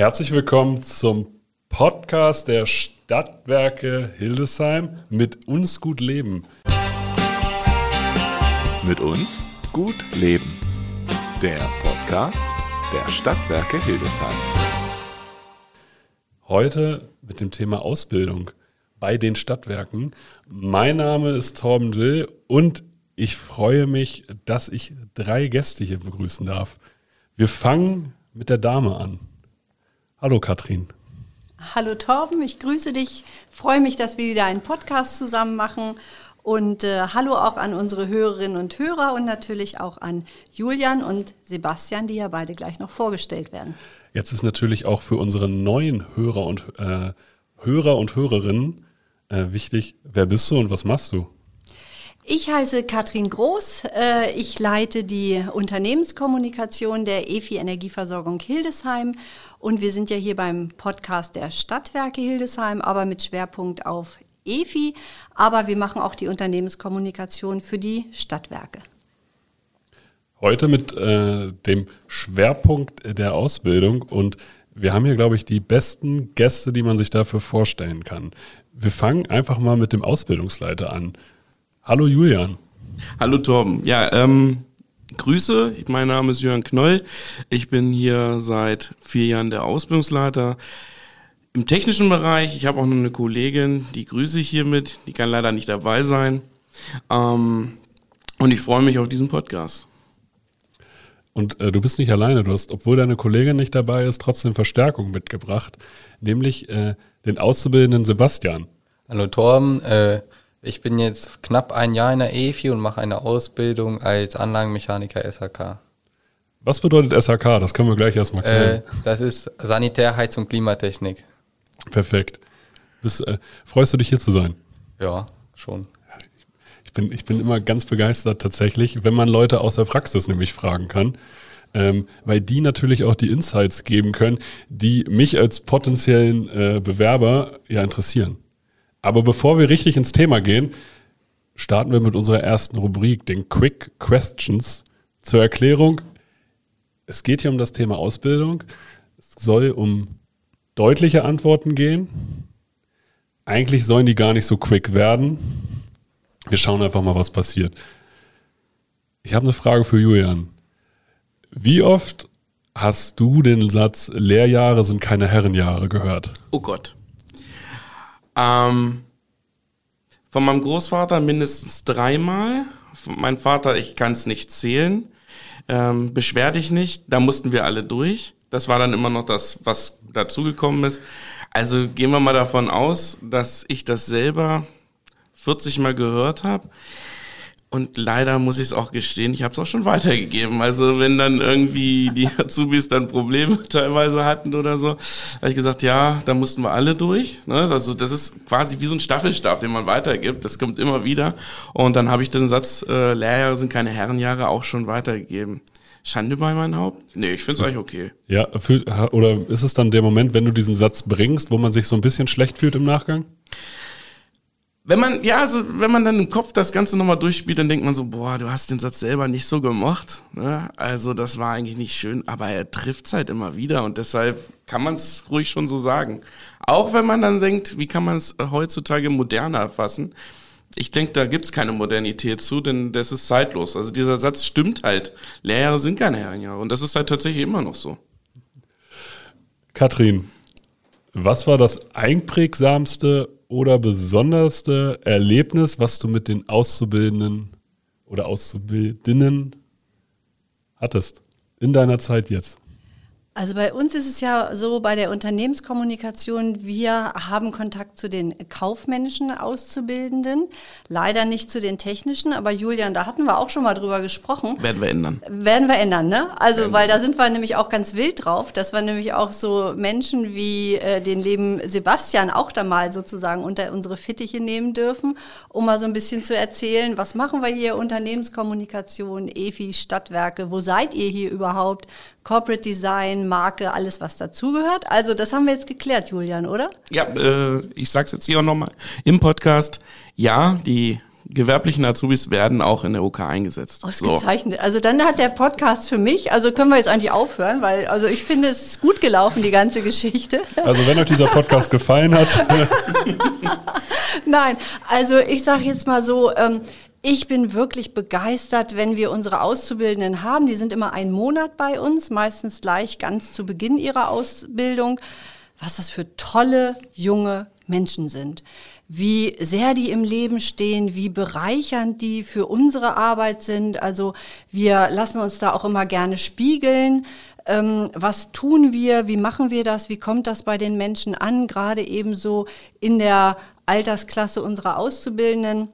Herzlich willkommen zum Podcast der Stadtwerke Hildesheim mit uns gut leben. Mit uns gut leben. Der Podcast der Stadtwerke Hildesheim. Heute mit dem Thema Ausbildung bei den Stadtwerken. Mein Name ist Torben Dill und ich freue mich, dass ich drei Gäste hier begrüßen darf. Wir fangen mit der Dame an. Hallo Katrin. Hallo Torben, ich grüße dich. Freue mich, dass wir wieder einen Podcast zusammen machen. Und äh, hallo auch an unsere Hörerinnen und Hörer und natürlich auch an Julian und Sebastian, die ja beide gleich noch vorgestellt werden. Jetzt ist natürlich auch für unsere neuen Hörer und äh, Hörer und Hörerinnen äh, wichtig, wer bist du und was machst du? Ich heiße Katrin Groß. Äh, ich leite die Unternehmenskommunikation der EFI Energieversorgung Hildesheim. Und wir sind ja hier beim Podcast der Stadtwerke Hildesheim, aber mit Schwerpunkt auf EFI. Aber wir machen auch die Unternehmenskommunikation für die Stadtwerke. Heute mit äh, dem Schwerpunkt der Ausbildung und wir haben hier, glaube ich, die besten Gäste, die man sich dafür vorstellen kann. Wir fangen einfach mal mit dem Ausbildungsleiter an. Hallo Julian. Hallo Torben. Ja, ähm, Grüße. Mein Name ist Jörn Knoll. Ich bin hier seit vier Jahren der Ausbildungsleiter im technischen Bereich. Ich habe auch noch eine Kollegin, die grüße ich hiermit. Die kann leider nicht dabei sein. Ähm, und ich freue mich auf diesen Podcast. Und äh, du bist nicht alleine. Du hast, obwohl deine Kollegin nicht dabei ist, trotzdem Verstärkung mitgebracht, nämlich äh, den Auszubildenden Sebastian. Hallo Torben. Äh, ich bin jetzt knapp ein Jahr in der EFI und mache eine Ausbildung als Anlagenmechaniker SHK. Was bedeutet SHK? Das können wir gleich erstmal klären. Äh, das ist Sanitär, Heizung, Klimatechnik. Perfekt. Bist, äh, freust du dich hier zu sein? Ja, schon. Ich bin, ich bin immer ganz begeistert tatsächlich, wenn man Leute aus der Praxis nämlich fragen kann. Ähm, weil die natürlich auch die Insights geben können, die mich als potenziellen äh, Bewerber ja interessieren. Aber bevor wir richtig ins Thema gehen, starten wir mit unserer ersten Rubrik, den Quick Questions. Zur Erklärung, es geht hier um das Thema Ausbildung. Es soll um deutliche Antworten gehen. Eigentlich sollen die gar nicht so quick werden. Wir schauen einfach mal, was passiert. Ich habe eine Frage für Julian. Wie oft hast du den Satz Lehrjahre sind keine Herrenjahre gehört? Oh Gott. Ähm, von meinem Großvater mindestens dreimal. Meinem Vater, ich kann es nicht zählen. Ähm, beschwer dich nicht, da mussten wir alle durch. Das war dann immer noch das, was dazugekommen ist. Also gehen wir mal davon aus, dass ich das selber 40 Mal gehört habe. Und leider muss ich es auch gestehen, ich habe es auch schon weitergegeben. Also wenn dann irgendwie die Azubis dann Probleme teilweise hatten oder so, habe ich gesagt, ja, da mussten wir alle durch. Ne? Also das ist quasi wie so ein Staffelstab, den man weitergibt. Das kommt immer wieder. Und dann habe ich den Satz, äh, Lehrjahre sind keine Herrenjahre, auch schon weitergegeben. Schande bei meinem Haupt? Nee, ich finde es eigentlich okay. Ja, für, oder ist es dann der Moment, wenn du diesen Satz bringst, wo man sich so ein bisschen schlecht fühlt im Nachgang? Wenn man, ja, also wenn man dann im Kopf das Ganze nochmal durchspielt, dann denkt man so, boah, du hast den Satz selber nicht so gemocht. Ne? Also das war eigentlich nicht schön, aber er trifft halt immer wieder und deshalb kann man es ruhig schon so sagen. Auch wenn man dann denkt, wie kann man es heutzutage moderner erfassen? Ich denke, da gibt's keine Modernität zu, denn das ist zeitlos. Also dieser Satz stimmt halt. Lehrjahre sind keine Herrenjahre und das ist halt tatsächlich immer noch so. Katrin, was war das einprägsamste oder besonderste Erlebnis, was du mit den Auszubildenden oder Auszubildenden hattest in deiner Zeit jetzt? Also bei uns ist es ja so, bei der Unternehmenskommunikation, wir haben Kontakt zu den kaufmännischen Auszubildenden, leider nicht zu den technischen, aber Julian, da hatten wir auch schon mal drüber gesprochen. Werden wir ändern. Werden wir ändern, ne? Also, weil da sind wir nämlich auch ganz wild drauf, dass wir nämlich auch so Menschen wie äh, den lieben Sebastian auch da mal sozusagen unter unsere Fittiche nehmen dürfen, um mal so ein bisschen zu erzählen, was machen wir hier, Unternehmenskommunikation, EFI, Stadtwerke, wo seid ihr hier überhaupt? Corporate Design, Marke, alles was dazugehört. Also das haben wir jetzt geklärt, Julian, oder? Ja, äh, ich sag's jetzt hier auch nochmal im Podcast. Ja, die gewerblichen Azubis werden auch in der OK eingesetzt. Ausgezeichnet. So. Also dann hat der Podcast für mich, also können wir jetzt eigentlich aufhören, weil also ich finde, es ist gut gelaufen, die ganze Geschichte. Also wenn euch dieser Podcast gefallen hat. Nein, also ich sage jetzt mal so, ähm, ich bin wirklich begeistert, wenn wir unsere Auszubildenden haben. Die sind immer einen Monat bei uns, meistens gleich ganz zu Beginn ihrer Ausbildung. Was das für tolle junge Menschen sind wie sehr die im Leben stehen, wie bereichernd die für unsere Arbeit sind. Also wir lassen uns da auch immer gerne spiegeln. Ähm, was tun wir? Wie machen wir das? Wie kommt das bei den Menschen an? Gerade ebenso in der Altersklasse unserer Auszubildenden.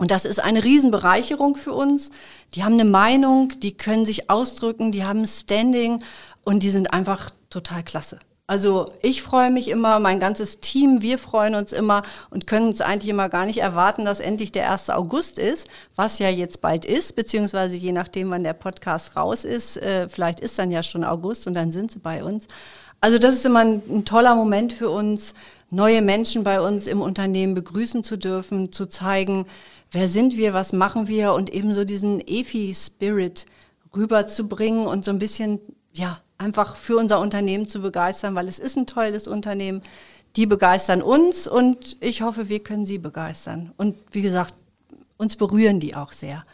Und das ist eine Riesenbereicherung für uns. Die haben eine Meinung, die können sich ausdrücken, die haben Standing und die sind einfach total klasse. Also ich freue mich immer, mein ganzes Team, wir freuen uns immer und können es eigentlich immer gar nicht erwarten, dass endlich der 1. August ist, was ja jetzt bald ist, beziehungsweise je nachdem, wann der Podcast raus ist, äh, vielleicht ist dann ja schon August und dann sind sie bei uns. Also das ist immer ein, ein toller Moment für uns, neue Menschen bei uns im Unternehmen begrüßen zu dürfen, zu zeigen, wer sind wir, was machen wir und eben so diesen EFI-Spirit rüberzubringen und so ein bisschen, ja, einfach für unser Unternehmen zu begeistern, weil es ist ein tolles Unternehmen. Die begeistern uns und ich hoffe, wir können sie begeistern. Und wie gesagt, uns berühren die auch sehr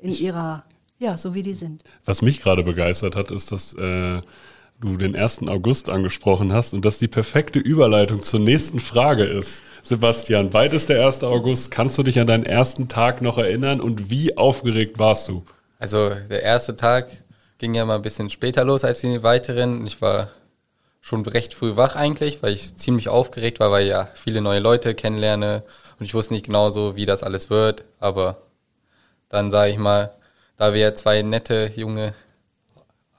in ihrer, ja, so wie die sind. Was mich gerade begeistert hat, ist, dass äh, du den 1. August angesprochen hast und dass die perfekte Überleitung zur nächsten Frage ist. Sebastian, bald ist der 1. August. Kannst du dich an deinen ersten Tag noch erinnern und wie aufgeregt warst du? Also der erste Tag ging ja mal ein bisschen später los als die weiteren. Ich war schon recht früh wach eigentlich, weil ich ziemlich aufgeregt war, weil ich ja viele neue Leute kennenlerne und ich wusste nicht genau so, wie das alles wird. Aber dann sage ich mal, da wir zwei nette junge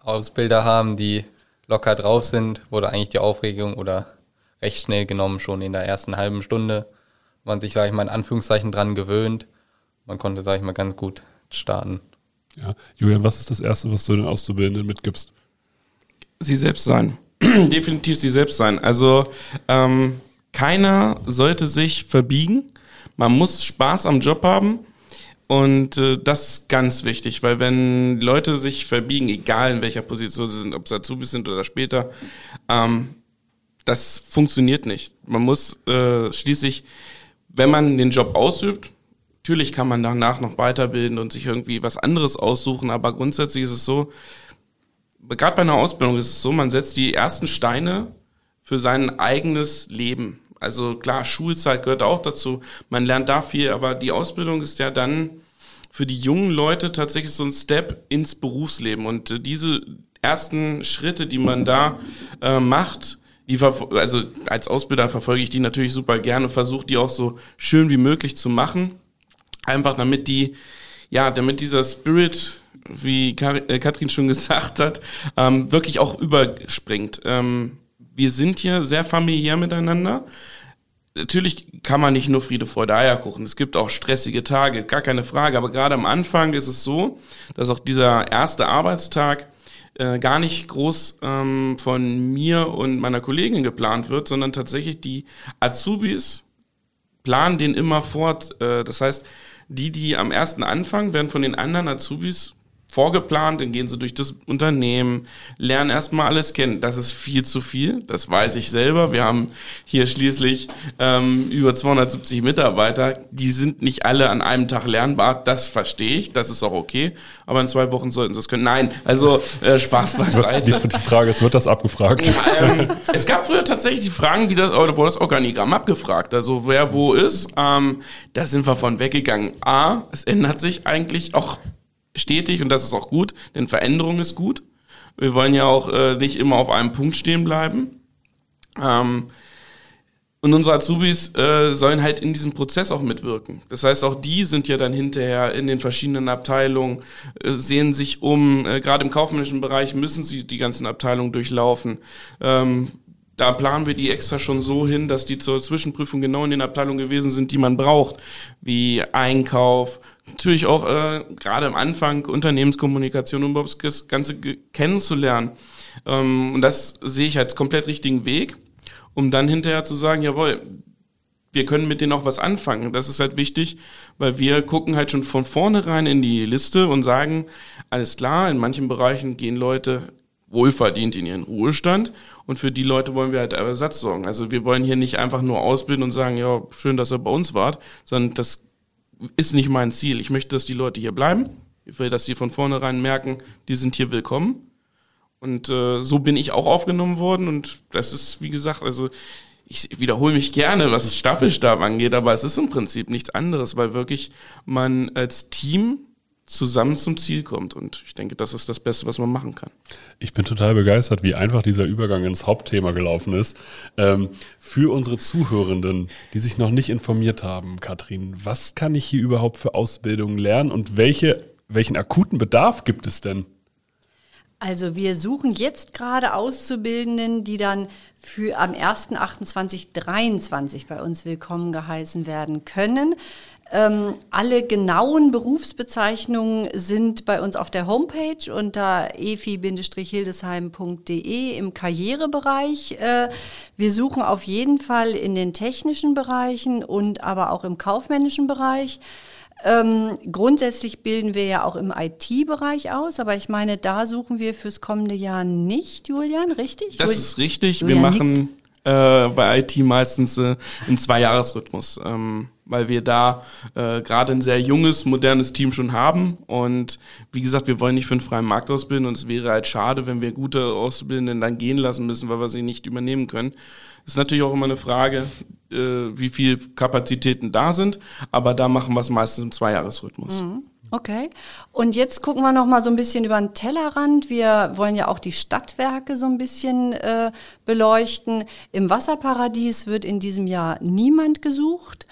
Ausbilder haben, die locker drauf sind, wurde eigentlich die Aufregung oder recht schnell genommen, schon in der ersten halben Stunde. Man sich, sage ich mal, in Anführungszeichen dran gewöhnt. Man konnte, sage ich mal, ganz gut starten. Ja. Julian, was ist das Erste, was du den Auszubildenden mitgibst? Sie selbst sein. Definitiv sie selbst sein. Also ähm, keiner sollte sich verbiegen. Man muss Spaß am Job haben. Und äh, das ist ganz wichtig, weil wenn Leute sich verbiegen, egal in welcher Position sie sind, ob es Azubis sind oder später, ähm, das funktioniert nicht. Man muss äh, schließlich, wenn man den Job ausübt, Natürlich kann man danach noch weiterbilden und sich irgendwie was anderes aussuchen, aber grundsätzlich ist es so, gerade bei einer Ausbildung ist es so, man setzt die ersten Steine für sein eigenes Leben. Also klar, Schulzeit gehört auch dazu, man lernt da viel, aber die Ausbildung ist ja dann für die jungen Leute tatsächlich so ein Step ins Berufsleben. Und äh, diese ersten Schritte, die man da äh, macht, die also als Ausbilder verfolge ich die natürlich super gerne, versuche die auch so schön wie möglich zu machen. Einfach damit die, ja, damit dieser Spirit, wie äh, Katrin schon gesagt hat, ähm, wirklich auch überspringt. Ähm, wir sind hier sehr familiär miteinander. Natürlich kann man nicht nur Friede, Freude, Eierkuchen. Es gibt auch stressige Tage, gar keine Frage. Aber gerade am Anfang ist es so, dass auch dieser erste Arbeitstag äh, gar nicht groß ähm, von mir und meiner Kollegin geplant wird, sondern tatsächlich die Azubis planen den immer fort. Äh, das heißt, die, die am ersten anfangen, werden von den anderen Azubis vorgeplant, dann gehen sie durch das Unternehmen, lernen erstmal alles kennen. Das ist viel zu viel, das weiß ich selber. Wir haben hier schließlich ähm, über 270 Mitarbeiter, die sind nicht alle an einem Tag lernbar, das verstehe ich, das ist auch okay, aber in zwei Wochen sollten sie es können. Nein, also äh, Spaß beiseite. Die, die Frage ist, wird das abgefragt? ähm, es gab früher tatsächlich die Fragen, wie das, oder wurde das Organigramm abgefragt, also wer wo ist, ähm, da sind wir von weggegangen. A, es ändert sich eigentlich auch stetig und das ist auch gut, denn Veränderung ist gut. Wir wollen ja auch äh, nicht immer auf einem Punkt stehen bleiben. Ähm, und unsere Azubis äh, sollen halt in diesem Prozess auch mitwirken. Das heißt, auch die sind ja dann hinterher in den verschiedenen Abteilungen, äh, sehen sich um. Äh, Gerade im kaufmännischen Bereich müssen sie die ganzen Abteilungen durchlaufen. Ähm, da planen wir die extra schon so hin, dass die zur Zwischenprüfung genau in den Abteilungen gewesen sind, die man braucht, wie Einkauf, natürlich auch äh, gerade am Anfang Unternehmenskommunikation, um überhaupt das Ganze kennenzulernen. Ähm, und das sehe ich als komplett richtigen Weg, um dann hinterher zu sagen, jawohl, wir können mit denen auch was anfangen. Das ist halt wichtig, weil wir gucken halt schon von vornherein in die Liste und sagen, alles klar, in manchen Bereichen gehen Leute wohlverdient in ihren Ruhestand und für die Leute wollen wir halt Ersatz sorgen. Also wir wollen hier nicht einfach nur ausbilden und sagen, ja, schön, dass ihr bei uns wart, sondern das ist nicht mein Ziel. Ich möchte, dass die Leute hier bleiben. Ich will, dass sie von vornherein merken, die sind hier willkommen. Und äh, so bin ich auch aufgenommen worden. Und das ist, wie gesagt, also ich wiederhole mich gerne, was Staffelstab angeht, aber es ist im Prinzip nichts anderes, weil wirklich man als Team zusammen zum Ziel kommt. Und ich denke, das ist das Beste, was man machen kann. Ich bin total begeistert, wie einfach dieser Übergang ins Hauptthema gelaufen ist. Ähm, für unsere Zuhörenden, die sich noch nicht informiert haben, Katrin, was kann ich hier überhaupt für Ausbildungen lernen und welche, welchen akuten Bedarf gibt es denn? Also wir suchen jetzt gerade Auszubildenden, die dann für am 1.28.23 bei uns willkommen geheißen werden können. Ähm, alle genauen Berufsbezeichnungen sind bei uns auf der Homepage unter efi-hildesheim.de im Karrierebereich. Äh, wir suchen auf jeden Fall in den technischen Bereichen und aber auch im kaufmännischen Bereich. Ähm, grundsätzlich bilden wir ja auch im IT-Bereich aus, aber ich meine, da suchen wir fürs kommende Jahr nicht, Julian, richtig? Das ist richtig. Julian wir machen äh, bei IT meistens äh, einen Zwei-Jahres-Rhythmus, ähm, weil wir da äh, gerade ein sehr junges, modernes Team schon haben. Und wie gesagt, wir wollen nicht für einen freien Markt ausbilden und es wäre halt schade, wenn wir gute Auszubildenden dann gehen lassen müssen, weil wir sie nicht übernehmen können. Das ist natürlich auch immer eine Frage, äh, wie viel Kapazitäten da sind, aber da machen wir es meistens im Zweijahresrhythmus. Mhm. Okay. Und jetzt gucken wir noch mal so ein bisschen über den Tellerrand. Wir wollen ja auch die Stadtwerke so ein bisschen äh, beleuchten. Im Wasserparadies wird in diesem Jahr niemand gesucht.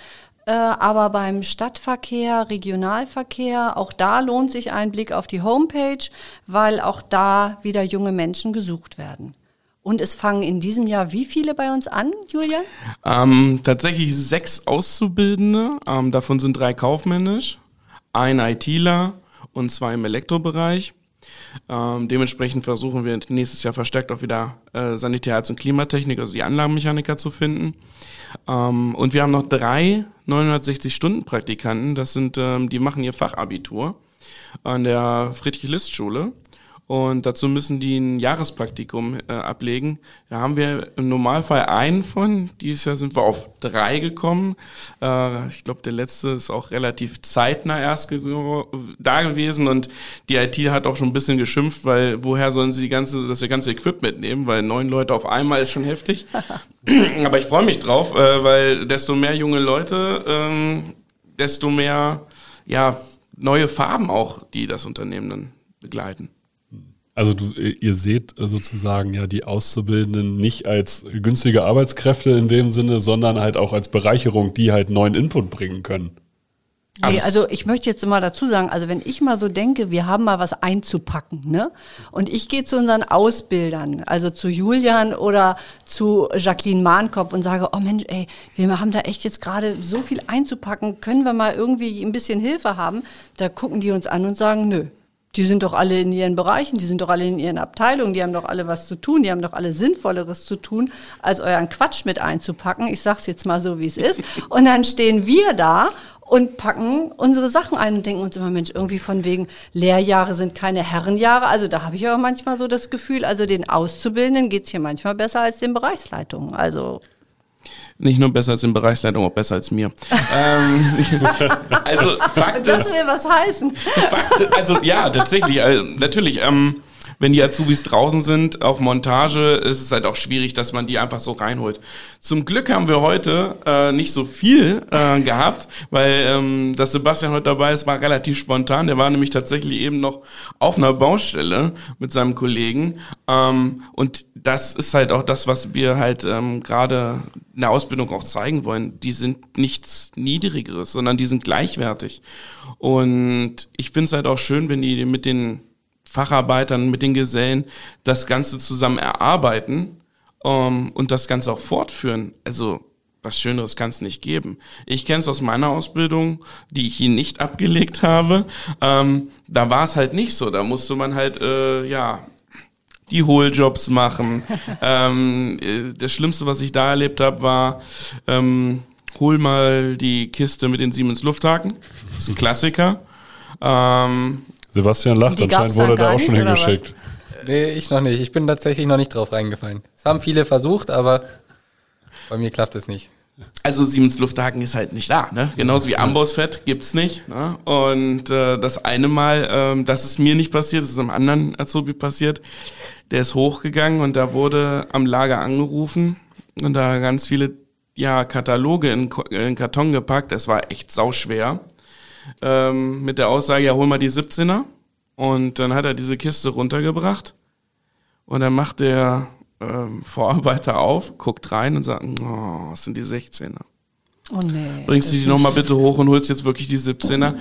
Äh, aber beim Stadtverkehr, Regionalverkehr, auch da lohnt sich ein Blick auf die Homepage, weil auch da wieder junge Menschen gesucht werden. Und es fangen in diesem Jahr wie viele bei uns an, Julian? Ähm, tatsächlich sechs Auszubildende. Ähm, davon sind drei kaufmännisch ein ITler und zwei im Elektrobereich. Ähm, dementsprechend versuchen wir nächstes Jahr verstärkt auch wieder äh, Sanitär- und Klimatechnik, also die Anlagenmechaniker zu finden. Ähm, und wir haben noch drei 960-Stunden-Praktikanten. Das sind, ähm, die machen ihr Fachabitur an der Friedrich-List-Schule und dazu müssen die ein Jahrespraktikum äh, ablegen. Da haben wir im Normalfall einen von. Dieses Jahr sind wir auf drei gekommen. Äh, ich glaube, der letzte ist auch relativ zeitnah erst da gewesen und die IT hat auch schon ein bisschen geschimpft, weil woher sollen sie die ganze, das ganze Equipment nehmen, weil neun Leute auf einmal ist schon heftig. Aber ich freue mich drauf, äh, weil desto mehr junge Leute, ähm, desto mehr ja, neue Farben auch, die das Unternehmen dann begleiten. Also du, ihr seht sozusagen ja die Auszubildenden nicht als günstige Arbeitskräfte in dem Sinne, sondern halt auch als Bereicherung, die halt neuen Input bringen können. Nee, also ich möchte jetzt mal dazu sagen, also wenn ich mal so denke, wir haben mal was einzupacken, ne? Und ich gehe zu unseren Ausbildern, also zu Julian oder zu Jacqueline Mahnkopf und sage, oh Mensch, ey, wir haben da echt jetzt gerade so viel einzupacken, können wir mal irgendwie ein bisschen Hilfe haben? Da gucken die uns an und sagen, nö, die sind doch alle in ihren Bereichen, die sind doch alle in ihren Abteilungen, die haben doch alle was zu tun, die haben doch alle Sinnvolleres zu tun, als euren Quatsch mit einzupacken. Ich sag's jetzt mal so, wie es ist. Und dann stehen wir da und packen unsere Sachen ein und denken uns immer, Mensch, irgendwie von wegen Lehrjahre sind keine Herrenjahre. Also da habe ich aber manchmal so das Gefühl, also den Auszubildenden geht's hier manchmal besser als den Bereichsleitungen. Also nicht nur besser als in Bereichsleitung, auch besser als mir. ähm, also Fakt das will was heißen. Fakt, also ja, tatsächlich, also, natürlich. Ähm, wenn die Azubis draußen sind auf Montage, ist es halt auch schwierig, dass man die einfach so reinholt. Zum Glück haben wir heute äh, nicht so viel äh, gehabt, weil ähm, dass Sebastian heute dabei ist, war relativ spontan. Der war nämlich tatsächlich eben noch auf einer Baustelle mit seinem Kollegen. Ähm, und das ist halt auch das, was wir halt ähm, gerade in der Ausbildung auch zeigen wollen. Die sind nichts Niedrigeres, sondern die sind gleichwertig. Und ich finde es halt auch schön, wenn die mit den Facharbeitern, mit den Gesellen das Ganze zusammen erarbeiten ähm, und das Ganze auch fortführen. Also was Schöneres kann es nicht geben. Ich kenne es aus meiner Ausbildung, die ich ihn nicht abgelegt habe. Ähm, da war es halt nicht so. Da musste man halt, äh, ja, die Hohljobs machen. ähm, äh, das Schlimmste, was ich da erlebt habe, war, ähm, hol mal die Kiste mit den Siemens Lufthaken. Das ist ein Klassiker. Ähm, Sebastian lacht, anscheinend wurde da auch schon was? hingeschickt. Nee, ich noch nicht. Ich bin tatsächlich noch nicht drauf reingefallen. Es haben viele versucht, aber bei mir klappt es nicht. Also Siemens Lufthaken ist halt nicht da, ne? Genauso wie Ambossfett gibt's nicht. Ne? Und äh, das eine Mal, ähm, das ist mir nicht passiert, das ist einem anderen Azubi passiert. Der ist hochgegangen und da wurde am Lager angerufen und da ganz viele ja Kataloge in, in Karton gepackt. Das war echt sauschwer. Ähm, mit der Aussage, ja hol mal die 17er. Und dann hat er diese Kiste runtergebracht und dann macht der ähm, Vorarbeiter auf, guckt rein und sagt, oh, was sind die 16er? Oh nee. Bringst du die nochmal bitte hoch und holst jetzt wirklich die 17er?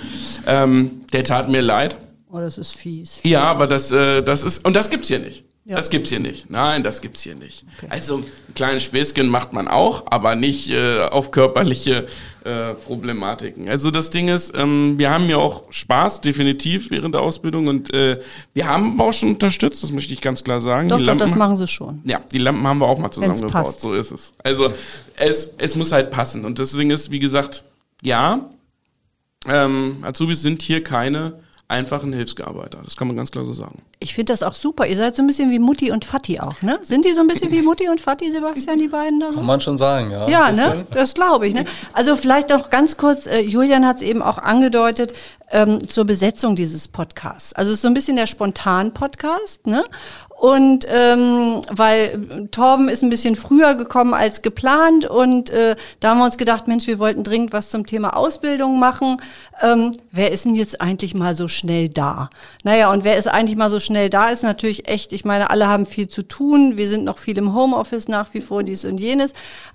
Ähm, der tat mir leid. Oh, das ist fies. Ja, aber das, äh, das ist, und das gibt's hier nicht. Ja. Das gibt's hier nicht. Nein, das gibt's hier nicht. Also ein kleines Späßchen macht man auch, aber nicht äh, auf körperliche äh, Problematiken. Also das Ding ist, ähm, wir haben ja auch Spaß, definitiv, während der Ausbildung und äh, wir haben auch schon unterstützt, das möchte ich ganz klar sagen. Doch, doch, das machen sie schon. ja, die Lampen haben wir auch mal zusammengebaut. So ist es. Also es, es muss halt passen. Und deswegen ist, wie gesagt, ja, ähm, Azubis sind hier keine einfachen Hilfsgearbeiter. Das kann man ganz klar so sagen. Ich finde das auch super. Ihr seid so ein bisschen wie Mutti und Fatti auch, ne? Sind die so ein bisschen wie Mutti und Fatti, Sebastian, die beiden da so? Kann man schon sagen, ja. Ja, Ein ne? Das glaube ich. Ne? Also vielleicht noch ganz kurz, äh, Julian hat es eben auch angedeutet, ähm, zur Besetzung dieses Podcasts. Also es ist so ein bisschen der Spontan-Podcast, ne? Und ähm, weil Torben ist ein bisschen früher gekommen als geplant und äh, da haben wir uns gedacht, Mensch, wir wollten dringend was zum Thema Ausbildung machen. Ähm, wer ist denn jetzt eigentlich mal so schnell da? Naja, und wer ist eigentlich mal so schnell da, ist natürlich echt, ich meine, alle haben viel zu tun. Wir sind noch viel im Homeoffice nach wie vor, dies und jenes.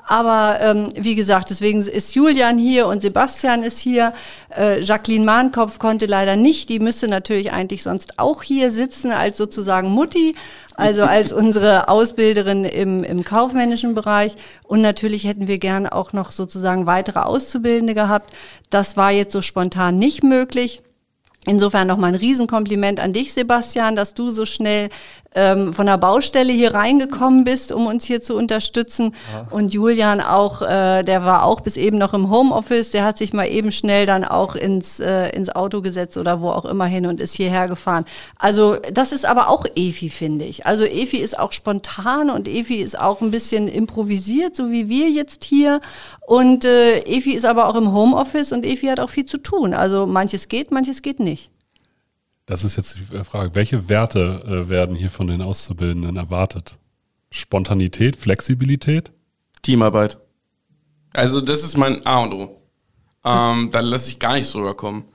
Aber ähm, wie gesagt, deswegen ist Julian hier und Sebastian ist hier. Äh, Jacqueline Mahnkopf konnte leider nicht. Die müsste natürlich eigentlich sonst auch hier sitzen als sozusagen Mutti. Also als unsere Ausbilderin im, im kaufmännischen Bereich. Und natürlich hätten wir gern auch noch sozusagen weitere Auszubildende gehabt. Das war jetzt so spontan nicht möglich. Insofern nochmal ein Riesenkompliment an dich, Sebastian, dass du so schnell ähm, von der Baustelle hier reingekommen bist, um uns hier zu unterstützen. Und Julian auch, äh, der war auch bis eben noch im Homeoffice, der hat sich mal eben schnell dann auch ins, äh, ins Auto gesetzt oder wo auch immer hin und ist hierher gefahren. Also das ist aber auch Efi, finde ich. Also Efi ist auch spontan und Efi ist auch ein bisschen improvisiert, so wie wir jetzt hier. Und äh, Efi ist aber auch im Homeoffice und Efi hat auch viel zu tun. Also manches geht, manches geht nicht. Das ist jetzt die Frage. Welche Werte äh, werden hier von den Auszubildenden erwartet? Spontanität, Flexibilität? Teamarbeit. Also das ist mein A und O. Ähm, da lasse ich gar nicht drüber kommen.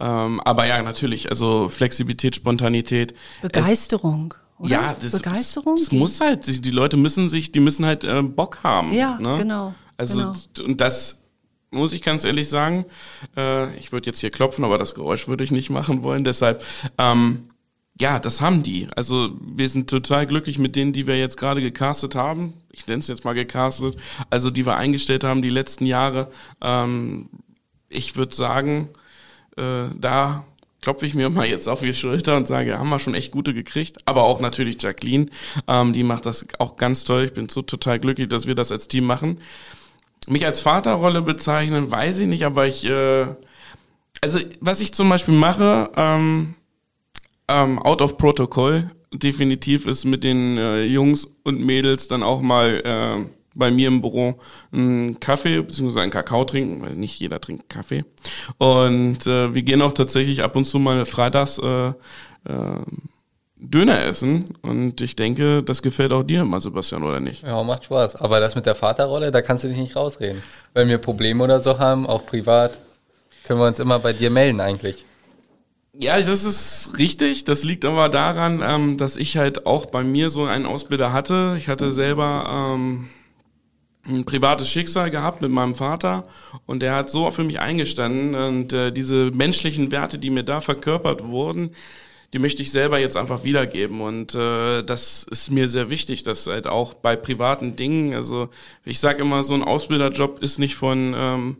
Ähm, aber ja, natürlich, also Flexibilität, Spontanität. Begeisterung. Es, oder? ja, das, Begeisterung. Es, es muss halt, die Leute müssen sich, die müssen halt äh, Bock haben. Ja, ne? genau, Also genau. und das muss ich ganz ehrlich sagen. Äh, ich würde jetzt hier klopfen, aber das Geräusch würde ich nicht machen wollen. Deshalb, ähm, ja, das haben die. Also wir sind total glücklich mit denen, die wir jetzt gerade gecastet haben. Ich nenne es jetzt mal gecastet. Also die wir eingestellt haben die letzten Jahre. Ähm, ich würde sagen, äh, da klopfe ich mir mal jetzt auf die Schulter und sage, haben wir schon echt gute gekriegt. Aber auch natürlich Jacqueline, ähm, die macht das auch ganz toll. Ich bin so total glücklich, dass wir das als Team machen. Mich als Vaterrolle bezeichnen, weiß ich nicht, aber ich, äh, also was ich zum Beispiel mache, ähm, ähm, out of protocol, definitiv ist mit den äh, Jungs und Mädels dann auch mal äh, bei mir im Büro einen Kaffee bzw. einen Kakao trinken, weil nicht jeder trinkt Kaffee. Und äh, wir gehen auch tatsächlich ab und zu mal freitags äh, äh, Döner essen. Und ich denke, das gefällt auch dir immer, Sebastian, oder nicht? Ja, macht Spaß. Aber das mit der Vaterrolle, da kannst du dich nicht rausreden. Wenn wir Probleme oder so haben, auch privat, können wir uns immer bei dir melden eigentlich. Ja, das ist richtig. Das liegt aber daran, ähm, dass ich halt auch bei mir so einen Ausbilder hatte. Ich hatte selber ähm, ein privates Schicksal gehabt mit meinem Vater und der hat so für mich eingestanden und äh, diese menschlichen Werte, die mir da verkörpert wurden, die möchte ich selber jetzt einfach wiedergeben und äh, das ist mir sehr wichtig, dass halt auch bei privaten Dingen, also ich sage immer, so ein Ausbilderjob ist nicht von ähm,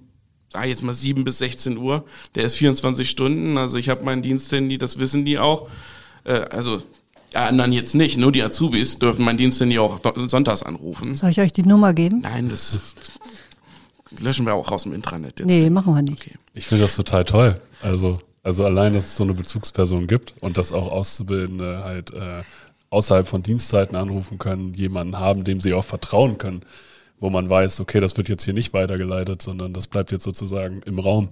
sag ich jetzt mal 7 bis 16 Uhr, der ist 24 Stunden, also ich habe mein Diensthandy, das wissen die auch, äh, also ja, anderen jetzt nicht, nur die Azubis dürfen mein Diensthandy auch sonntags anrufen. Soll ich euch die Nummer geben? Nein, das löschen wir auch aus dem Intranet jetzt. Nee, machen wir nicht. Okay. Ich finde das total toll. Also, also allein, dass es so eine Bezugsperson gibt und dass auch Auszubildende halt äh, außerhalb von Dienstzeiten anrufen können, jemanden haben, dem sie auch vertrauen können, wo man weiß, okay, das wird jetzt hier nicht weitergeleitet, sondern das bleibt jetzt sozusagen im Raum.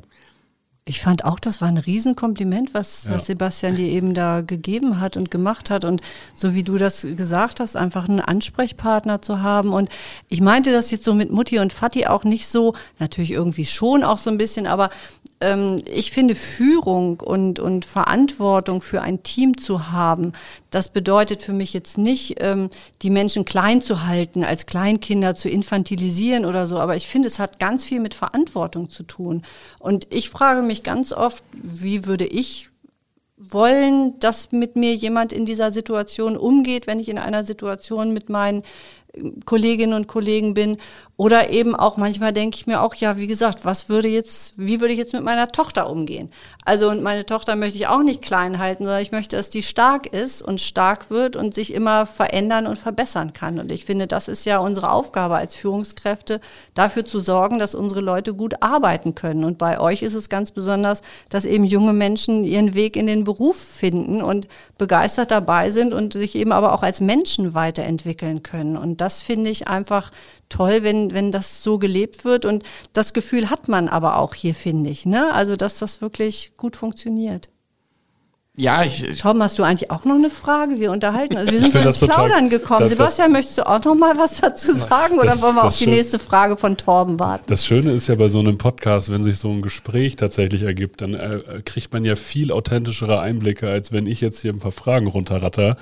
Ich fand auch, das war ein Riesenkompliment, was, Ja. was Sebastian dir eben da gegeben hat und gemacht hat. Und so wie du das gesagt hast, einfach einen Ansprechpartner zu haben. Und ich meinte das jetzt so mit Mutti und Vati auch nicht so, natürlich irgendwie schon auch so ein bisschen, aber ähm, ich finde Führung und, und Verantwortung für ein Team zu haben, das bedeutet für mich jetzt nicht, ähm, die Menschen klein zu halten, als Kleinkinder zu infantilisieren oder so, aber ich finde, es hat ganz viel mit Verantwortung zu tun. Und ich frage mich ganz oft, wie würde ich wollen, dass mit mir jemand in dieser Situation umgeht, wenn ich in einer Situation mit meinen Kolleginnen und Kollegen bin. Oder eben auch manchmal denke ich mir auch, ja, wie gesagt, was würde jetzt, wie würde ich jetzt mit meiner Tochter umgehen? Also, und meine Tochter möchte ich auch nicht klein halten, sondern ich möchte, dass die stark ist und stark wird und sich immer verändern und verbessern kann. Und ich finde, das ist ja unsere Aufgabe als Führungskräfte, dafür zu sorgen, dass unsere Leute gut arbeiten können. Und bei euch ist es ganz besonders, dass eben junge Menschen ihren Weg in den Beruf finden und begeistert dabei sind und sich eben aber auch als Menschen weiterentwickeln können. Und das finde ich einfach toll, wenn, wenn das so gelebt wird. Und das Gefühl hat man aber auch hier, finde ich. Ne? Also, dass das wirklich gut funktioniert. Ja, ich, ich Tom, hast du eigentlich auch noch eine Frage? Wir unterhalten. Also wir sind so ins das total- Plaudern gekommen. das- das- Sebastian, möchtest du auch noch mal was dazu sagen oder Das- wollen wir das auf die schön- nächste Frage von Torben warten? Das Schöne ist ja bei so einem Podcast, wenn sich so ein Gespräch tatsächlich ergibt, dann äh, kriegt man ja viel authentischere Einblicke, als wenn ich jetzt hier ein paar Fragen runterratter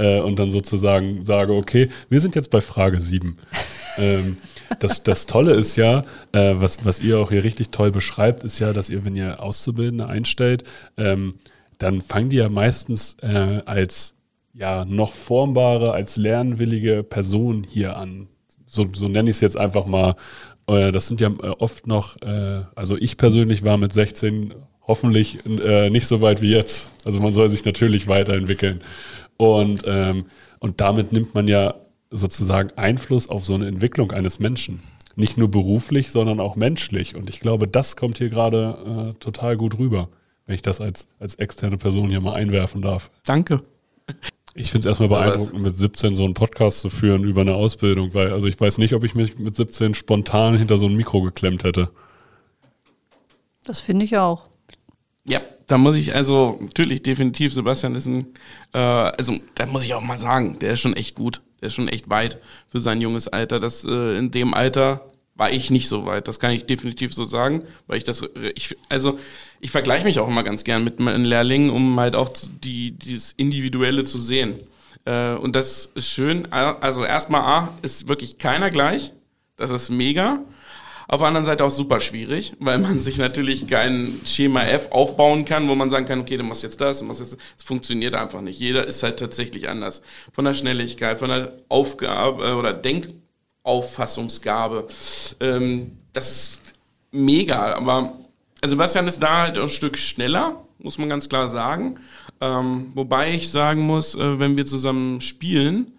äh, und dann sozusagen sage, okay, wir sind jetzt bei Frage 7. ähm, das, das Tolle ist ja, äh, was, was ihr auch hier richtig toll beschreibt, ist ja, dass ihr, wenn ihr Auszubildende einstellt, ähm, dann fangen die ja meistens äh, als ja noch formbare, als lernwillige Person hier an. So, so nenne ich es jetzt einfach mal. Äh, Das sind ja äh, oft noch, äh, also ich persönlich war mit 16 hoffentlich nicht so weit wie jetzt. Also man soll sich natürlich weiterentwickeln. Und, ähm, und damit nimmt man ja sozusagen Einfluss auf so eine Entwicklung eines Menschen. Nicht nur beruflich, sondern auch menschlich. Und ich glaube, das kommt hier gerade äh, total gut rüber, wenn ich das als, als externe Person hier mal einwerfen darf. danke. Ich finde es erstmal beeindruckend, mit 17 so einen Podcast zu führen über eine Ausbildung, weil also ich weiß nicht, ob ich mich mit 17 spontan hinter so ein Mikro geklemmt hätte. Das finde ich auch. Ja, da muss ich also natürlich definitiv, Sebastian ist ein, äh, also da muss ich auch mal sagen, der ist schon echt gut. Der ist schon echt weit für sein junges Alter. Das äh, in dem Alter war ich nicht so weit. Das kann ich definitiv so sagen, weil ich das, ich, also ich vergleiche mich auch immer ganz gern mit meinen Lehrlingen, um halt auch die dieses Individuelle zu sehen. Äh, und das ist schön. Also erstmal A ist wirklich keiner gleich. Das ist mega. Auf der anderen Seite auch super schwierig, weil man sich natürlich kein Schema F aufbauen kann, wo man sagen kann, okay, du machst jetzt das, du machst jetzt das. Es funktioniert einfach nicht. Jeder ist halt tatsächlich anders. Von der Schnelligkeit, von der Aufgabe äh, oder Denkauffassungsgabe. Ähm, das ist mega, aber Sebastian ist da halt ein Stück schneller, muss man ganz klar sagen. Ähm, wobei ich sagen muss, äh, wenn wir zusammen spielen,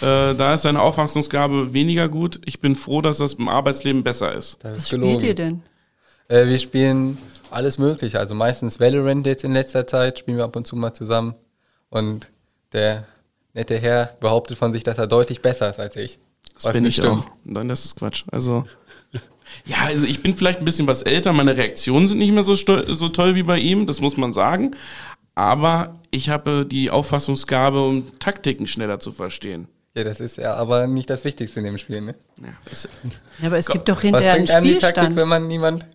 äh, da ist seine Auffassungsgabe weniger gut. Ich bin froh, dass das im Arbeitsleben besser ist. Das Was ist spielt gelogen. ihr denn? Äh, wir spielen alles mögliche. Also meistens Valorant jetzt in letzter Zeit, spielen wir ab und zu mal zusammen. Und der nette Herr behauptet von sich, dass er deutlich besser ist als ich. Das bin ich auch. Nein, das ist Quatsch. Also. Ja, also ich bin vielleicht ein bisschen was älter, meine Reaktionen sind nicht mehr so, so toll wie bei ihm, das muss man sagen. Aber ich habe die Auffassungsgabe, um Taktiken schneller zu verstehen. Ja, das ist ja aber nicht das Wichtigste in dem Spiel, ne? Ja, Ja, aber es gibt doch hinterher einen die Taktik, Spielstand. wenn man niemand...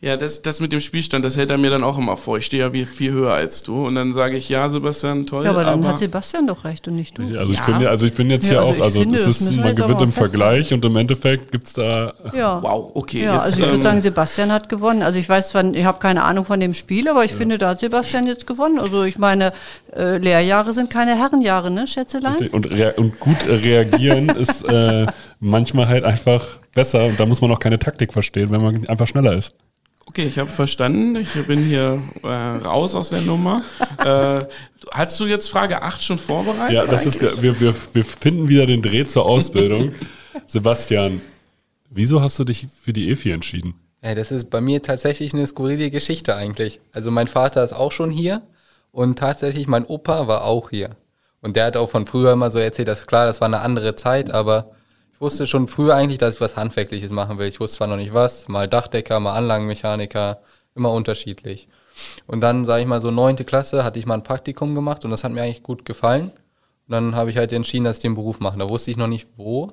ja das, das mit dem Spielstand, das hält er mir dann auch immer vor. Ich stehe ja wie viel höher als du. Und dann sage ich, ja, Sebastian, toll. Ja, aber dann hat Sebastian doch recht und nicht du. Also ich Ja. bin ja, also ich bin jetzt Ja, hier also auch, also finde, es das ist, man aber gewinnt im. Vergleich und im Endeffekt gibt's da Ja. Wow, okay. Ja, jetzt, also ich würde ähm, sagen, Sebastian hat gewonnen. Also ich weiß zwar, ich habe keine Ahnung von dem Spiel, aber ich finde, da hat Sebastian jetzt gewonnen. Also ich meine, äh, Lehrjahre sind keine Herrenjahre, ne, Schätzelein? und, rea und gut reagieren ist äh, manchmal halt einfach besser und da muss man auch keine Taktik verstehen, wenn man einfach schneller ist. Okay, ich habe verstanden. Ich bin hier äh, raus aus der Nummer. äh, hast du jetzt Frage 8 schon vorbereitet? Ja, das ist, wir, wir, wir finden wieder den Dreh zur Ausbildung. Sebastian, Wieso hast du dich für die EFI entschieden? Ja, das ist bei mir tatsächlich eine skurrile Geschichte eigentlich. Also mein Vater ist auch schon hier und tatsächlich mein Opa war auch hier. Und der hat auch von früher immer so erzählt, dass klar, das war eine andere Zeit, aber ich wusste schon früher eigentlich, dass ich was Handwerkliches machen will. Ich wusste zwar noch nicht was, mal Dachdecker, mal Anlagenmechaniker, immer unterschiedlich. Und dann, sage ich mal, so neunte Klasse hatte ich mal ein Praktikum gemacht und das hat mir eigentlich gut gefallen. Und dann habe ich halt entschieden, dass ich den Beruf mache. Da wusste ich noch nicht wo.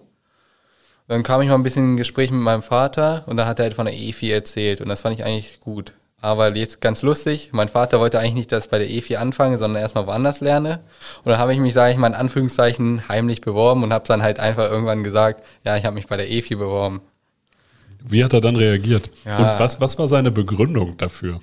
Dann kam ich mal ein bisschen in Gespräch mit meinem Vater und da hat er halt von der EFI erzählt und das fand ich eigentlich gut. Aber jetzt ganz lustig, mein Vater wollte eigentlich nicht, dass ich bei der EFI anfange, sondern erstmal woanders lerne. Und dann habe ich mich, sage ich mal in Anführungszeichen, heimlich beworben und habe dann halt einfach irgendwann gesagt, ja, ich habe mich bei der EFI beworben. Wie hat er dann reagiert? Ja. Und was, was war seine Begründung dafür?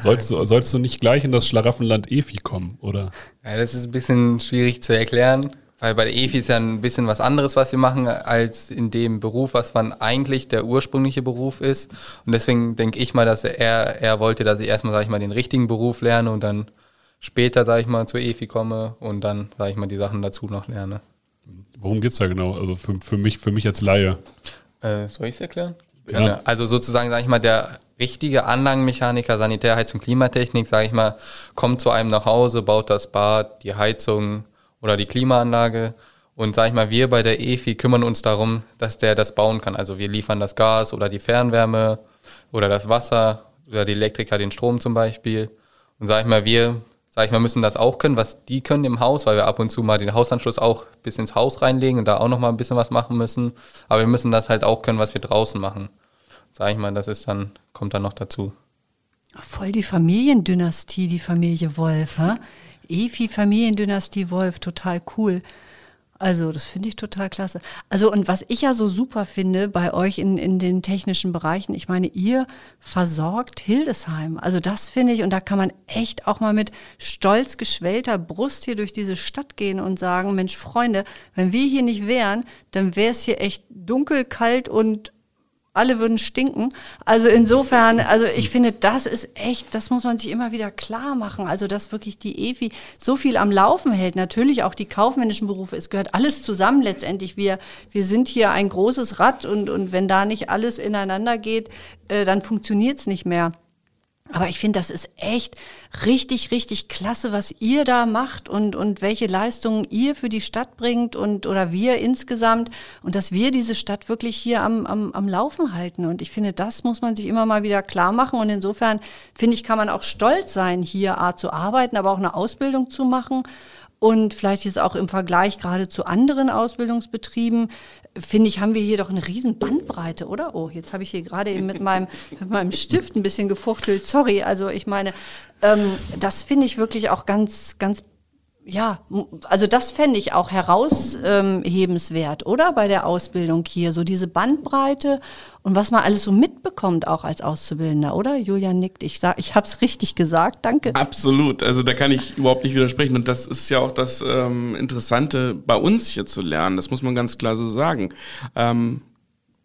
Sollst du, sollst du nicht gleich in das Schlaraffenland EFI kommen, oder? Ja, das ist ein bisschen schwierig zu erklären, weil bei der EFI ist ja ein bisschen was anderes, was wir machen, als in dem Beruf, was man eigentlich der ursprüngliche Beruf ist. Und deswegen denke ich mal, dass er, er wollte, dass ich erstmal, sage ich mal, den richtigen Beruf lerne und dann später, sage ich mal, zur EFI komme und dann, sage ich mal, die Sachen dazu noch lerne. Worum geht's da genau? Also für, für, mich, für mich als Laie. Äh, soll ich es erklären? Ja. Ja. Also sozusagen, sage ich mal, der richtige Anlagenmechaniker, Sanitär, Heizung, Klimatechnik, sage ich mal, kommt zu einem nach Hause, baut das Bad, die Heizung oder die Klimaanlage. Und sage ich mal, wir bei der EFI kümmern uns darum, dass der das bauen kann. Also wir liefern das Gas oder die Fernwärme oder das Wasser oder die Elektriker den Strom zum Beispiel. Und sage ich mal, wir, sage ich mal, müssen das auch können, was die können im Haus, weil wir ab und zu mal den Hausanschluss auch bis ins Haus reinlegen und da auch nochmal ein bisschen was machen müssen. Aber wir müssen das halt auch können, was wir draußen machen. Sag ich mal, das ist dann, kommt dann noch dazu. Voll die Familiendynastie, die Familie Wolf. Hä? Efi Familiendynastie Wolf, total cool. Also, das finde ich total klasse. Also, und was ich ja so super finde bei euch in, in den technischen Bereichen, ich meine, ihr versorgt Hildesheim. Also, das finde ich, und da kann man echt auch mal mit stolz geschwellter Brust hier durch diese Stadt gehen und sagen, Mensch, Freunde, wenn wir hier nicht wären, dann wäre es hier echt dunkel, kalt und alle würden stinken. Also insofern, also ich finde, das ist echt, das muss man sich immer wieder klar machen. Also dass wirklich die EFI so viel am Laufen hält. Natürlich auch die kaufmännischen Berufe. Es gehört alles zusammen letztendlich. Wir, wir sind hier ein großes Rad und, und wenn da nicht alles ineinander geht, äh, dann funktioniert es nicht mehr. Aber ich finde, das ist echt richtig, richtig klasse, was ihr da macht und, und welche Leistungen ihr für die Stadt bringt und oder wir insgesamt und dass wir diese Stadt wirklich hier am, am, am Laufen halten. Und ich finde, das muss man sich immer mal wieder klar machen. Und insofern finde ich, kann man auch stolz sein, hier A zu arbeiten, aber auch eine Ausbildung zu machen. Und vielleicht ist auch im Vergleich gerade zu anderen Ausbildungsbetrieben, finde ich, haben wir hier doch eine riesen Bandbreite, oder? Oh, jetzt habe ich hier gerade eben mit meinem, mit meinem Stift ein bisschen gefuchtelt. Sorry, also ich meine, ähm, das finde ich wirklich auch ganz, ganz ja, also das fände ich auch heraushebenswert, oder? Bei der Ausbildung hier, so diese Bandbreite und was man alles so mitbekommt, auch als Auszubildender, oder? Julian nickt, ich sag, ich habe es richtig gesagt, danke. Absolut, also da kann ich überhaupt nicht widersprechen und das ist ja auch das ähm, Interessante bei uns hier zu lernen, das muss man ganz klar so sagen. Ähm,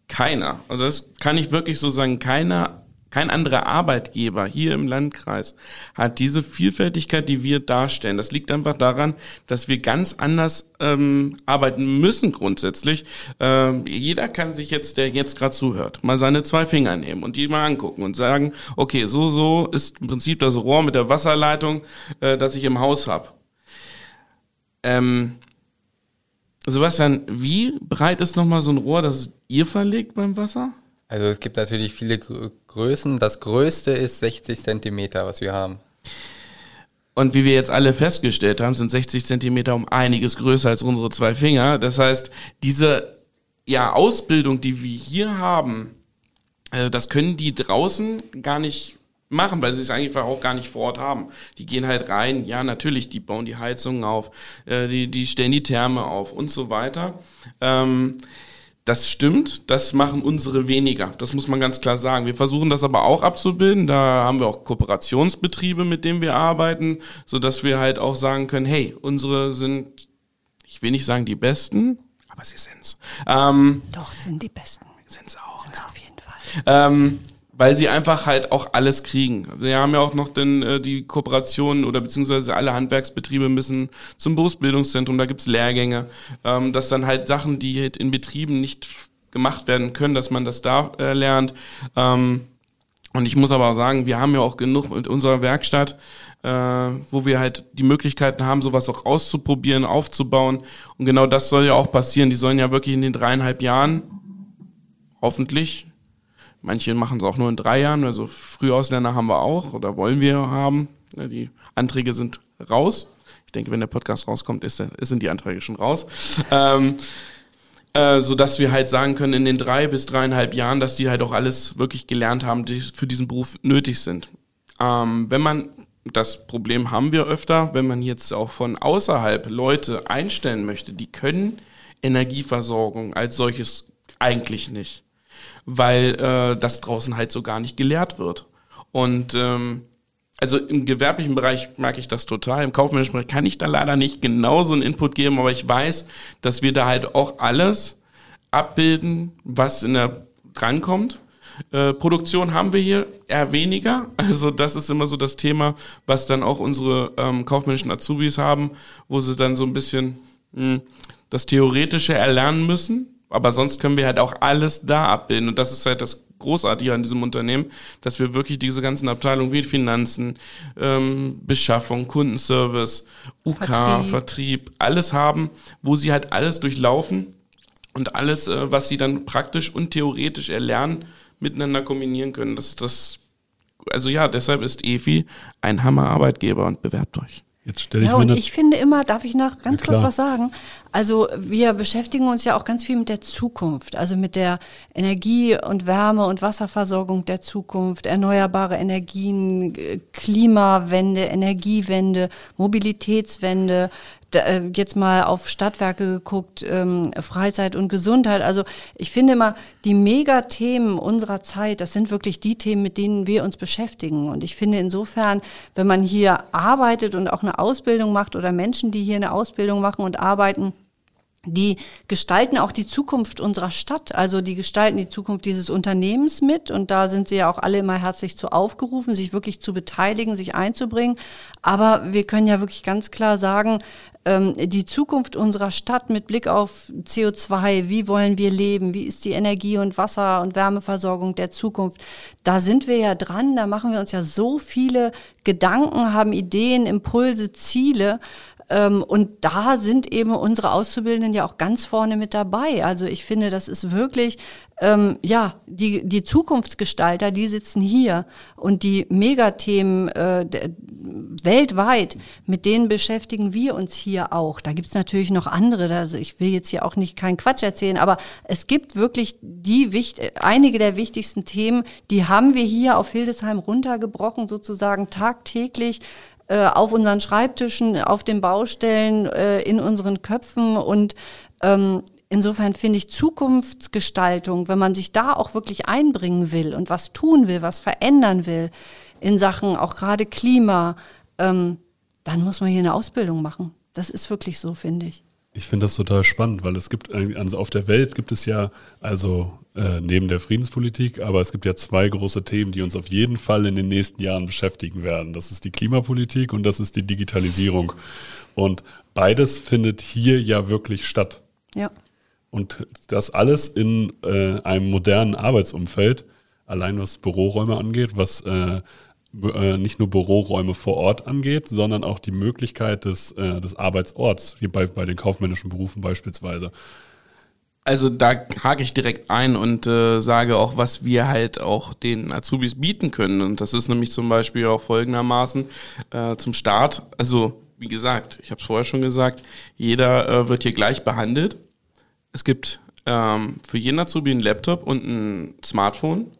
keiner, also das kann ich wirklich so sagen, keiner kein anderer Arbeitgeber hier im Landkreis hat diese Vielfältigkeit, die wir darstellen. Das liegt einfach daran, dass wir ganz anders ähm, arbeiten müssen grundsätzlich. Ähm, jeder kann sich jetzt, der jetzt gerade zuhört, mal seine zwei Finger nehmen und die mal angucken und sagen, okay, so, so ist im Prinzip das Rohr mit der Wasserleitung, äh, das ich im Haus habe. Ähm, Sebastian, wie breit ist nochmal so ein Rohr, das ihr verlegt beim Wasser? Also es gibt natürlich viele Größen. Das größte ist 60 Zentimeter, was wir haben. Und wie wir jetzt alle festgestellt haben, sind 60 Zentimeter um einiges größer als unsere zwei Finger. Das heißt, diese ja, Ausbildung, die wir hier haben, äh, das können die draußen gar nicht machen, weil sie es einfach auch gar nicht vor Ort haben. Die gehen halt rein, ja natürlich, die bauen die Heizungen auf, äh, die, die stellen die Therme auf und so weiter. Ähm, das stimmt, das machen unsere weniger. Das muss man ganz klar sagen. Wir versuchen das aber auch abzubilden. Da haben wir auch Kooperationsbetriebe, mit denen wir arbeiten, so dass wir halt auch sagen können, hey, unsere sind, ich will nicht sagen die besten, aber sie sind's. Ähm, Doch, sind die besten. Sind's auch. Sind's auf jeden Fall. Ähm, weil sie einfach halt auch alles kriegen. Wir haben ja auch noch den, äh, die Kooperation oder beziehungsweise alle Handwerksbetriebe müssen zum Berufsbildungszentrum, da gibt's Lehrgänge, ähm, dass dann halt Sachen, die halt in Betrieben nicht gemacht werden können, dass man das da äh, lernt. Ähm, und ich muss aber auch sagen, wir haben ja auch genug mit unserer Werkstatt, äh, wo wir halt die Möglichkeiten haben, sowas auch auszuprobieren, aufzubauen. Und genau das soll ja auch passieren. Die sollen ja wirklich in den dreieinhalb Jahren, hoffentlich, manche machen es auch nur in drei Jahren, also Frühausländer haben wir auch oder wollen wir haben. Die Anträge sind raus. Ich denke, wenn der Podcast rauskommt, ist, sind die Anträge schon raus. Ähm, äh, so dass wir halt sagen können, in den drei bis dreieinhalb Jahren, dass die halt auch alles wirklich gelernt haben, die für diesen Beruf nötig sind. Ähm, wenn man, das Problem haben wir öfter, wenn man jetzt auch von außerhalb Leute einstellen möchte, die können Energieversorgung als solches eigentlich nicht, weil äh, das draußen halt so gar nicht gelehrt wird. Und ähm, also im gewerblichen Bereich mag ich das total. Im kaufmännischen Bereich kann ich da leider nicht genau so einen Input geben, aber ich weiß, dass wir da halt auch alles abbilden, was in der drankommt. Äh, Produktion haben wir hier eher weniger. Also das ist immer so das Thema, was dann auch unsere ähm, kaufmännischen Azubis haben, wo sie dann so ein bisschen mh, hm, das Theoretische erlernen müssen. Aber sonst können wir halt auch alles da abbilden. Und das ist halt das Großartige an diesem Unternehmen, dass wir wirklich diese ganzen Abteilungen wie Finanzen, ähm, Beschaffung, Kundenservice, UK, Vertrieb. Vertrieb, alles haben, wo sie halt alles durchlaufen und alles, äh, was sie dann praktisch und theoretisch erlernen, miteinander kombinieren können. Das ist das, also ja, deshalb ist EFI ein Hammer-Arbeitgeber und bewerbt euch. Jetzt stelle ich ja, und ich finde immer, darf ich noch ganz kurz was sagen? Also wir beschäftigen uns ja auch ganz viel mit der Zukunft, also mit der Energie- und Wärme- und Wasserversorgung der Zukunft, erneuerbare Energien, Klimawende, Energiewende, Mobilitätswende, jetzt mal auf Stadtwerke geguckt, ähm, Freizeit und Gesundheit. Also ich finde immer, die Megathemen unserer Zeit, das sind wirklich die Themen, mit denen wir uns beschäftigen. Und ich finde insofern, wenn man hier arbeitet und auch eine Ausbildung macht oder Menschen, die hier eine Ausbildung machen und arbeiten, die gestalten auch die Zukunft unserer Stadt, also die gestalten die Zukunft dieses Unternehmens mit und da sind sie ja auch alle immer herzlich zu aufgerufen, sich wirklich zu beteiligen, sich einzubringen. Aber wir können ja wirklich ganz klar sagen, ähm, die Zukunft unserer Stadt mit Blick auf CO2, wie wollen wir leben, wie ist die Energie- und Wasser- und Wärmeversorgung der Zukunft, da sind wir ja dran, da machen wir uns ja so viele Gedanken, haben Ideen, Impulse, Ziele. Ähm, und da sind eben unsere Auszubildenden ja auch ganz vorne mit dabei. Also ich finde, das ist wirklich, ähm, ja, die, die Zukunftsgestalter, die sitzen hier und die Megathemen äh, weltweit, mit denen beschäftigen wir uns hier auch. Da gibt's natürlich noch andere, also ich will jetzt hier auch nicht keinen Quatsch erzählen, aber es gibt wirklich die einige der wichtigsten Themen, die haben wir hier auf Hildesheim runtergebrochen, sozusagen tagtäglich äh, auf unseren Schreibtischen, auf den Baustellen, äh, in unseren Köpfen und ähm, Insofern finde ich Zukunftsgestaltung, wenn man sich da auch wirklich einbringen will und was tun will, was verändern will in Sachen auch gerade Klima, ähm, dann muss man hier eine Ausbildung machen. Das ist wirklich so, finde ich. Ich finde das total spannend, weil es gibt, also auf der Welt gibt es ja, also äh, neben der Friedenspolitik, aber es gibt ja zwei große Themen, die uns auf jeden Fall in den nächsten Jahren beschäftigen werden. Das ist die Klimapolitik und das ist die Digitalisierung. Und beides findet hier ja wirklich statt. Ja. Und das alles in äh, einem modernen Arbeitsumfeld, allein was Büroräume angeht, was äh, äh, nicht nur Büroräume vor Ort angeht, sondern auch die Möglichkeit des, äh, des Arbeitsorts, hier bei, bei den kaufmännischen Berufen beispielsweise. Also da hake ich direkt ein und äh, sage auch, was wir halt auch den Azubis bieten können. Und das ist nämlich zum Beispiel auch folgendermaßen äh, zum Start. Also wie gesagt, ich habe es vorher schon gesagt, jeder äh, wird hier gleich behandelt. Es gibt ähm, für jeden Azubi einen Laptop und ein Smartphone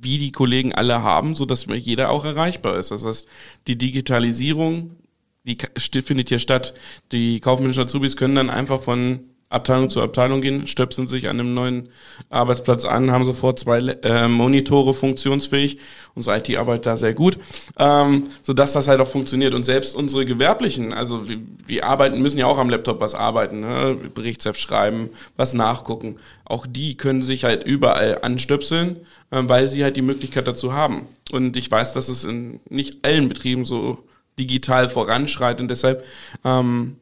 wie die Kollegen alle haben, so dass jeder auch erreichbar ist. Das heißt, die Digitalisierung, die findet hier statt. Die kaufmännischen Azubis können dann einfach von Abteilung zu Abteilung gehen, stöpseln sich an einem neuen Arbeitsplatz an, haben sofort zwei äh, Monitore funktionsfähig. Unsere IT arbeitet da sehr gut, ähm, sodass das halt auch funktioniert. Und selbst unsere Gewerblichen, also wir, wir arbeiten, müssen ja auch am Laptop was arbeiten, ne? Berichtsheft schreiben, was nachgucken. Auch die können sich halt überall anstöpseln, äh, weil sie halt die Möglichkeit dazu haben. Und ich weiß, dass es in nicht allen Betrieben so digital voranschreitet. Und deshalb ähm,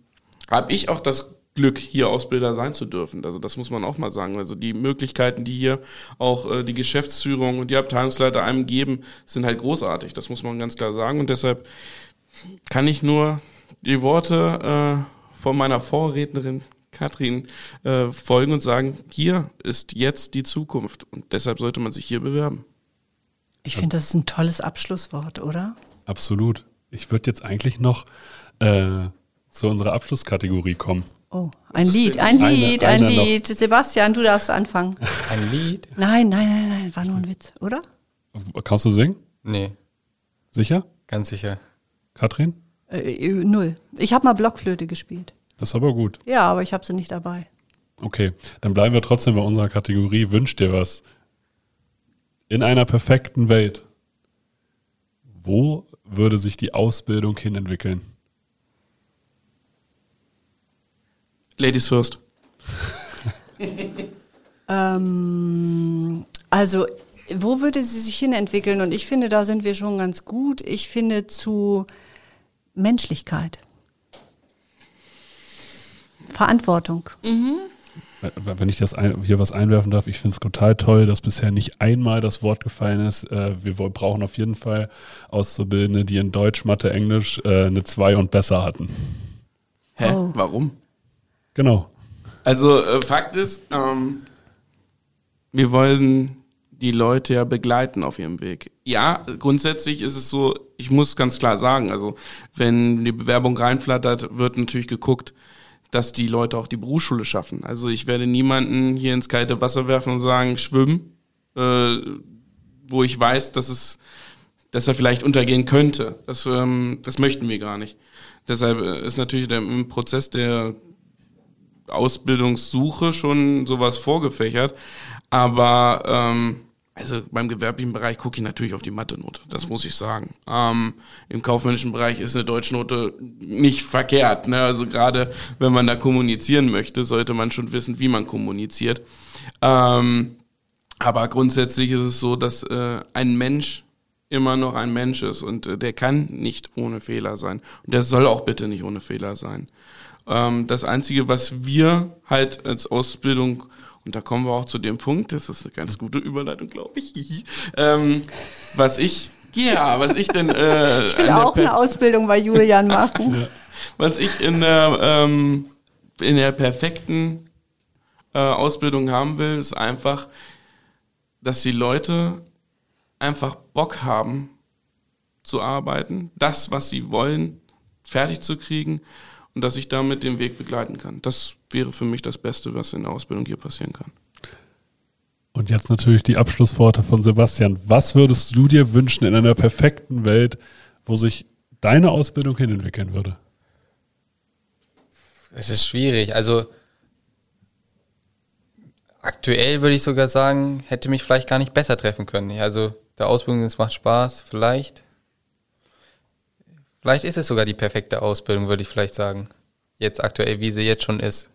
habe ich auch das Glück, hier Ausbilder sein zu dürfen. Also das muss man auch mal sagen. Also die Möglichkeiten, die hier auch äh, die Geschäftsführung und die Abteilungsleiter einem geben, sind halt großartig. Das muss man ganz klar sagen. Und deshalb kann ich nur die Worte äh, von meiner Vorrednerin Katrin äh, folgen und sagen, hier ist jetzt die Zukunft. Und deshalb sollte man sich hier bewerben. Ich finde, das ist ein tolles Abschlusswort, oder? Absolut. Ich würde jetzt eigentlich noch äh, zu unserer Abschlusskategorie kommen. Oh, ein Lied, ein Lied, eine ein noch. Lied. Sebastian, du darfst anfangen. Ein Lied? Nein, nein, nein, nein, war nur ein Witz, oder? Kannst du singen? Nee, Sicher? ganz sicher. Katrin? Äh, äh, null. Ich habe mal Blockflöte gespielt. Das ist aber gut. Ja, aber ich habe sie nicht dabei. Okay, dann bleiben wir trotzdem bei unserer Kategorie Wünsch dir was. In einer perfekten Welt, wo würde sich die Ausbildung hin entwickeln? Ladies first. Ähm, also, wo würde sie sich hin entwickeln? Und ich finde, da sind wir schon ganz gut. Ich finde zu Menschlichkeit. Verantwortung. Wenn ich das ein, hier was einwerfen darf, ich finde es total toll, dass bisher nicht einmal das Wort gefallen ist. Äh, wir brauchen auf jeden Fall Auszubildende, die in Deutsch, Mathe, Englisch äh, eine 2 und besser hatten. Hä? Oh. Warum? Genau. Also äh, Fakt ist, ähm, wir wollen die Leute ja begleiten auf ihrem Weg. Ja, grundsätzlich ist es so, ich muss ganz klar sagen, also wenn die Bewerbung reinflattert, wird natürlich geguckt, dass die Leute auch die Berufsschule schaffen. Also ich werde niemanden hier ins kalte Wasser werfen und sagen, schwimmen, äh, wo ich weiß, dass es, dass er vielleicht untergehen könnte. Das, ähm, das möchten wir gar nicht. Deshalb äh, ist natürlich der, im Prozess der Ausbildungssuche schon sowas vorgefächert. Aber ähm, also beim gewerblichen Bereich gucke ich natürlich auf die Mathe-Note, das muss ich sagen. Ähm, Im kaufmännischen Bereich ist eine Deutschnote nicht verkehrt. Ne? Also gerade wenn man da kommunizieren möchte, sollte man schon wissen, wie man kommuniziert. Ähm, aber grundsätzlich ist es so, dass äh, ein Mensch immer noch ein Mensch ist und äh, der kann nicht ohne Fehler sein. Und der soll auch bitte nicht ohne Fehler sein. Ähm, das Einzige, was wir halt als Ausbildung, und da kommen wir auch zu dem Punkt, das ist eine ganz gute Überleitung, glaube ich, ähm, was ich, ja, was ich denn äh, Ich will auch Per- eine Ausbildung bei Julian machen. was ich in der, ähm, in der perfekten äh, Ausbildung haben will, ist einfach, dass die Leute einfach Bock haben zu arbeiten, das, was sie wollen, fertig zu kriegen und dass ich damit den Weg begleiten kann. Das wäre für mich das Beste, was in der Ausbildung hier passieren kann. Und jetzt natürlich die Abschlussworte von Sebastian. Was würdest du dir wünschen in einer perfekten Welt, wo sich deine Ausbildung hinentwickeln würde? Es ist schwierig. Also aktuell würde ich sogar sagen, hätte mich vielleicht gar nicht besser treffen können. Also der Ausbildung, es macht Spaß, vielleicht. Vielleicht ist es sogar die perfekte Ausbildung, würde ich vielleicht sagen. Jetzt aktuell, wie sie jetzt schon ist.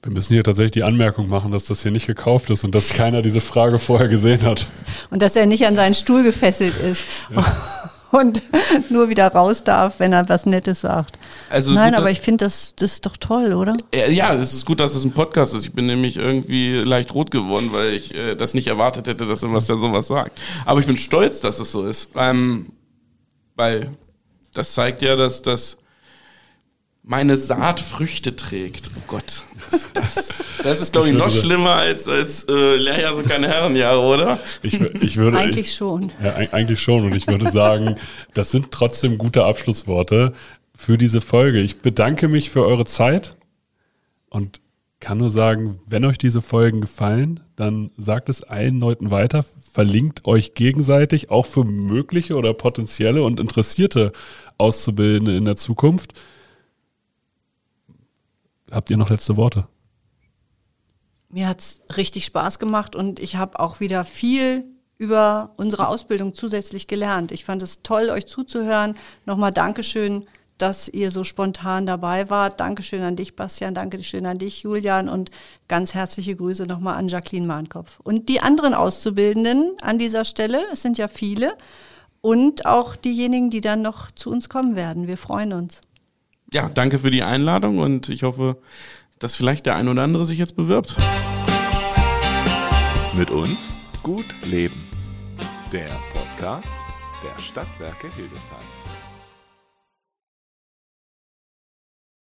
Wir müssen hier tatsächlich die Anmerkung machen, dass das hier nicht gekauft ist und dass keiner diese Frage vorher gesehen hat. Und dass er nicht an seinen Stuhl gefesselt ist und nur wieder raus darf, wenn er was Nettes sagt. Also Nein, gut, aber ich finde, das, das ist doch toll, oder? Ja, es ist gut, dass es ein Podcast ist. Ich bin nämlich irgendwie leicht rot geworden, weil ich äh, das nicht erwartet hätte, dass Sebastian sowas sagt. Aber ich bin stolz, dass es so ist. Ähm, weil das zeigt ja, dass das meine Saat Früchte trägt. Oh Gott, was ist das? Das ist, glaube ich, Ich noch schlimmer als, als äh, Lehrjahr sind keine Herrenjahre, oder? Ich, ich würde, Eigentlich ich, schon. Ja, eig- eigentlich schon. Und ich würde sagen, das sind trotzdem gute Abschlussworte für diese Folge. Ich bedanke mich für eure Zeit und kann nur sagen, wenn euch diese Folgen gefallen, dann sagt es allen Leuten weiter, verlinkt euch gegenseitig, auch für mögliche oder potenzielle und interessierte Auszubildende in der Zukunft. Habt ihr noch letzte Worte? Mir hat's richtig Spaß gemacht und ich habe auch wieder viel über unsere Ausbildung zusätzlich gelernt. Ich fand es toll, euch zuzuhören. Nochmal Dankeschön, dass ihr so spontan dabei wart. Dankeschön an dich, Bastian. Dankeschön an dich, Julian. Und ganz herzliche Grüße nochmal an Jacqueline Mahnkopf. Und die anderen Auszubildenden an dieser Stelle, es sind ja viele, und auch diejenigen, die dann noch zu uns kommen werden. Wir freuen uns. ja, danke für die Einladung und ich hoffe, dass vielleicht der ein oder andere sich jetzt bewirbt. Mit uns gut leben. Der Podcast der Stadtwerke Hildesheim.